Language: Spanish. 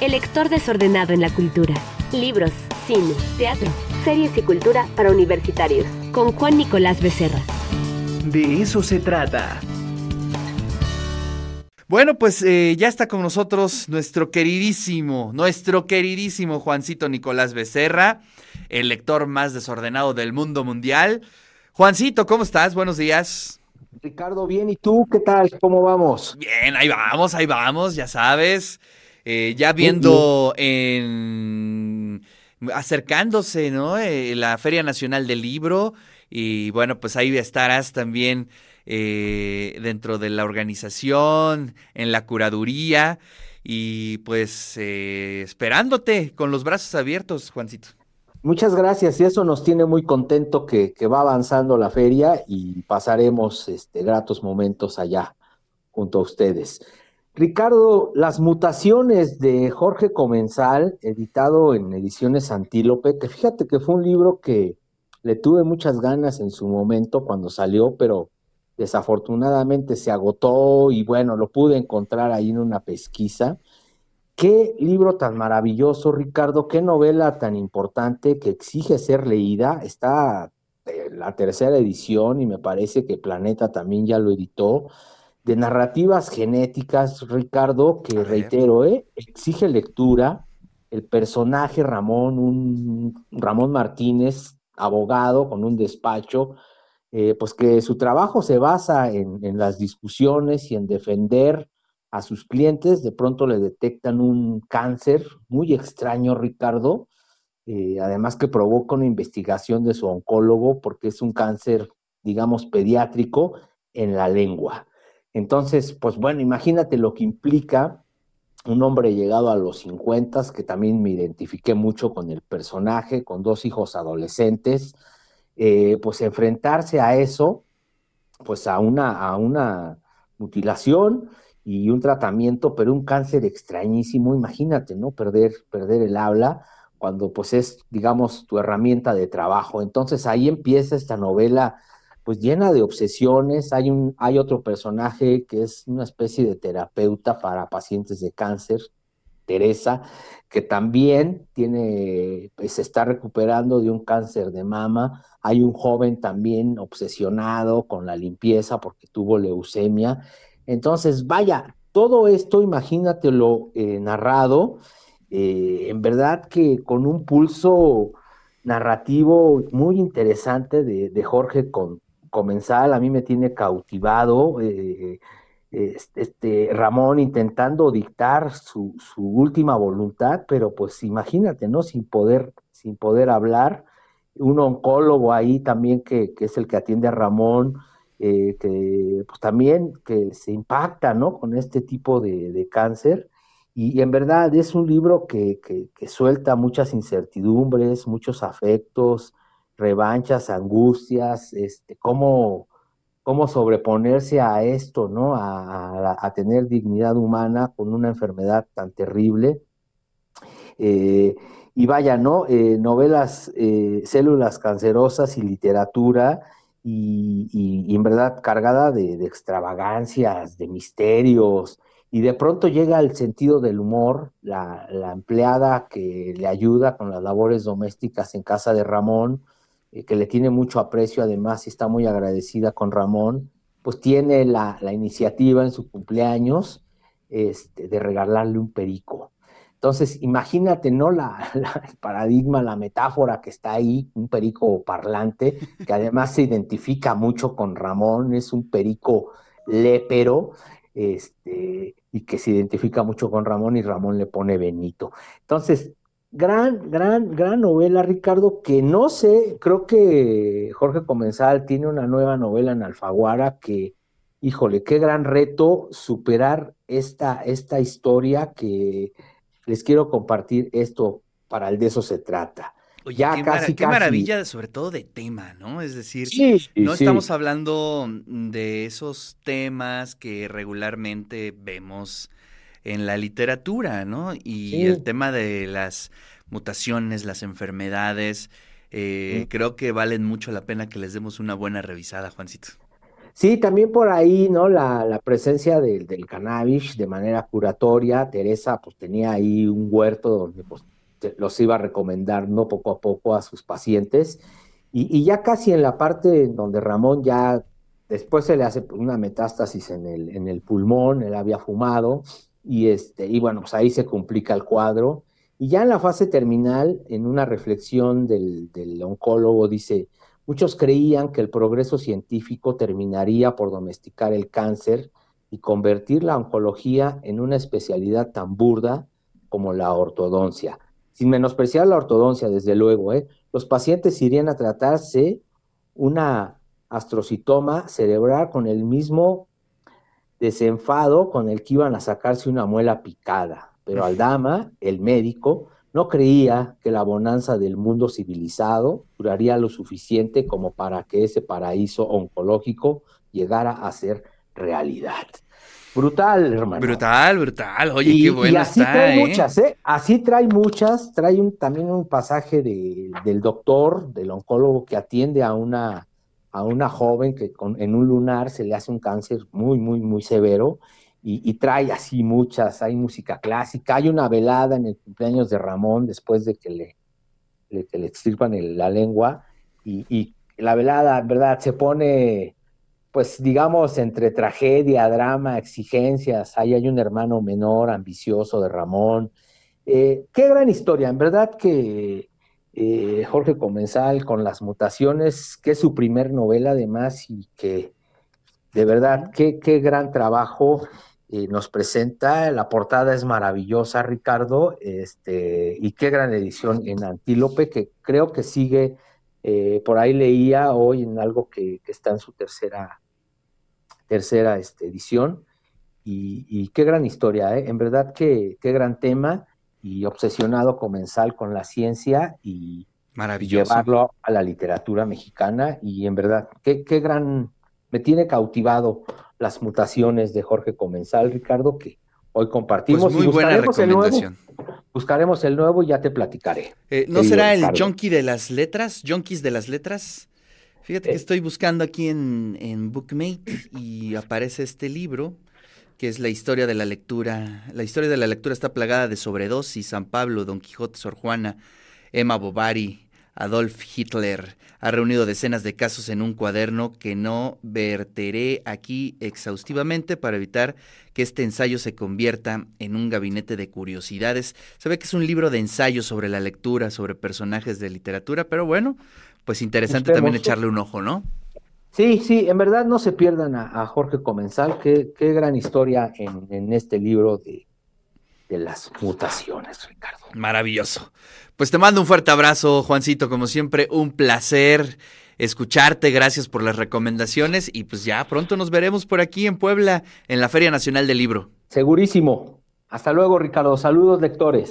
El lector desordenado en la cultura. Libros, cine, teatro, series y cultura para universitarios. Con Juan Nicolás Becerra. De eso se trata. Bueno, pues eh, ya está con nosotros nuestro queridísimo, nuestro queridísimo Juancito Nicolás Becerra, el lector más desordenado del mundo mundial. Juancito, ¿cómo estás? Buenos días. Ricardo, bien, ¿y tú qué tal? ¿Cómo vamos? Bien, ahí vamos, ahí vamos, ya sabes. Eh, ya viendo en acercándose, ¿no? Eh, la Feria Nacional del Libro y bueno, pues ahí estarás también eh, dentro de la organización, en la curaduría y pues eh, esperándote con los brazos abiertos, Juancito. Muchas gracias y eso nos tiene muy contento que, va avanzando la feria y pasaremos este, gratos momentos allá junto a ustedes. Ricardo, las mutaciones de Jorge Comensal, editado en Ediciones Antílope, que fíjate que fue un libro que le tuve muchas ganas en su momento cuando salió, pero desafortunadamente se agotó y bueno, lo pude encontrar ahí en una pesquisa. Qué libro tan maravilloso, Ricardo, qué novela tan importante que exige ser leída. Está eh, la tercera edición y me parece que Planeta también ya lo editó, de narrativas genéticas, Ricardo, que reitero, eh, exige lectura. El personaje Ramón, un Ramón Martínez, abogado con un despacho, eh, pues que su trabajo se basa en, las discusiones y en defender a sus clientes, de pronto le detectan un cáncer muy extraño, Ricardo, eh, además que provoca una investigación de su oncólogo porque es un cáncer, digamos, pediátrico en la lengua. Entonces, pues bueno, imagínate lo que implica un hombre llegado a los 50, que también me identifiqué mucho con el personaje, con dos hijos adolescentes, eh, pues enfrentarse a eso, pues a una, a una mutilación y un tratamiento, pero un cáncer extrañísimo, imagínate, ¿no? Perder, perder el habla cuando pues es, digamos, tu herramienta de trabajo. Entonces ahí empieza esta novela pues llena de obsesiones. Hay, un, hay otro personaje que es una especie de terapeuta para pacientes de cáncer, Teresa, que también tiene, pues, se está recuperando de un cáncer de mama. Hay un joven también obsesionado con la limpieza porque tuvo leucemia. Entonces, vaya, todo esto, imagínatelo eh, narrado, eh, en verdad que con un pulso narrativo muy interesante de, de Jorge con, Comensal, a mí me tiene cautivado. Eh, este, Ramón intentando dictar su, última voluntad, pero pues imagínate, ¿no? Sin poder, sin poder hablar, un oncólogo ahí también que, es el que atiende a Ramón, eh, que pues también que se impacta, ¿no? Con este tipo de, cáncer. Y, en verdad es un libro que, que, suelta muchas incertidumbres, muchos afectos, revanchas, angustias, este, cómo cómo sobreponerse a esto, ¿no? A, tener dignidad humana con una enfermedad tan terrible. Eh, y vaya, ¿no? Eh, novelas, eh, células cancerosas y literatura, y, en verdad cargada de, extravagancias, de misterios, y de pronto llega el sentido del humor, la empleada que le ayuda con las labores domésticas en casa de Ramón, eh, que le tiene mucho aprecio, además y está muy agradecida con Ramón, pues tiene la, iniciativa en su cumpleaños este, de regalarle un perico. Entonces, imagínate, ¿no? La, el paradigma, la metáfora que está ahí, un perico parlante, que además se identifica mucho con Ramón, es un perico lépero, este, y que se identifica mucho con Ramón y Ramón le pone Benito. Entonces, gran, gran, gran novela, Ricardo, que no sé, creo que Jorge Comensal tiene una nueva novela en Alfaguara que, híjole, qué gran reto superar esta, esta historia que les quiero compartir esto para el de eso se trata. Oye, ya qué, casi, qué maravilla, sobre todo de tema, ¿no? Es decir, no estamos hablando de esos temas que regularmente vemos en la literatura, ¿no? Y el tema de las mutaciones, las enfermedades, eh, creo que valen mucho la pena que les demos una buena revisada, Juancito. Sí, también por ahí, ¿no? La, la presencia del, del cannabis de manera curatoria. Teresa, pues tenía ahí un huerto donde pues, los iba recomendando poco a poco a sus pacientes. Y, y, ya casi en la parte donde Ramón ya después se le hace una metástasis en el, en el pulmón, él había fumado, y, este, y bueno, pues ahí se complica el cuadro. Y ya en la fase terminal, en una reflexión del, del oncólogo, dice, muchos creían que el progreso científico terminaría por domesticar el cáncer y convertir la oncología en una especialidad tan burda como la ortodoncia. Sin menospreciar la ortodoncia, desde luego, ¿eh? los pacientes irían a tratarse una astrocitoma cerebral con el mismo desenfado con el que iban a sacarse una muela picada. Pero Aldama, el médico, no creía que la bonanza del mundo civilizado duraría lo suficiente como para que ese paraíso oncológico llegara a ser realidad. Brutal, hermano. Brutal, brutal. Oye, qué bueno y así está, trae ¿eh? muchas, ¿eh? Así trae muchas. Trae un, también un pasaje de, del doctor, del oncólogo que atiende a una a una joven que con, en un lunar se le hace un cáncer muy, muy, muy severo y, y, trae así muchas, hay música clásica, hay una velada en el cumpleaños de Ramón después de que le, le que le extirpan la lengua y, y, la velada, ¿verdad? Se pone, pues digamos, entre tragedia, drama, exigencias, ahí hay un hermano menor, ambicioso de Ramón. Eh, qué gran historia, en verdad que eh, Jorge Comensal con las mutaciones, que es su primer novela además y que de verdad, qué, qué gran trabajo eh, nos presenta. La portada es maravillosa, Ricardo, este, y qué gran edición en Antílope, que creo que sigue, eh, por ahí leía hoy en algo que, que está en su tercera, tercera este, edición. Y, y, qué gran historia, ¿eh? en verdad que qué gran tema y obsesionado comensal con la ciencia y llevarlo a la literatura mexicana y en verdad, qué, qué, gran, me tiene cautivado las mutaciones de Jorge Comensal, Ricardo, que hoy compartimos. Pues muy y buena recomendación. El nuevo, buscaremos el nuevo y ya te platicaré. Eh, ¿No será el junkie de las letras? ¿Junkies de las letras? Fíjate eh. que estoy buscando aquí en, en Bookmate y aparece este libro que es la historia de la lectura. La historia de la lectura está plagada de sobredosis, San Pablo, Don Quijote, Sor Juana, Emma Bovary, Adolf Hitler. Ha reunido decenas de casos en un cuaderno que no verteré aquí exhaustivamente para evitar que este ensayo se convierta en un gabinete de curiosidades. Se ve que es un libro de ensayos sobre la lectura, sobre personajes de literatura, pero bueno, pues interesante también echarle un ojo, ¿no? Sí, sí, en verdad no se pierdan a, a Jorge Comensal, qué, qué, gran historia en, en este libro de, de, las mutaciones, Ricardo. Maravilloso. Pues te mando un fuerte abrazo, Juancito, como siempre, un placer escucharte, gracias por las recomendaciones y pues ya pronto nos veremos por aquí en Puebla, en la Feria Nacional del Libro. Segurísimo. Hasta luego, Ricardo. Saludos, lectores.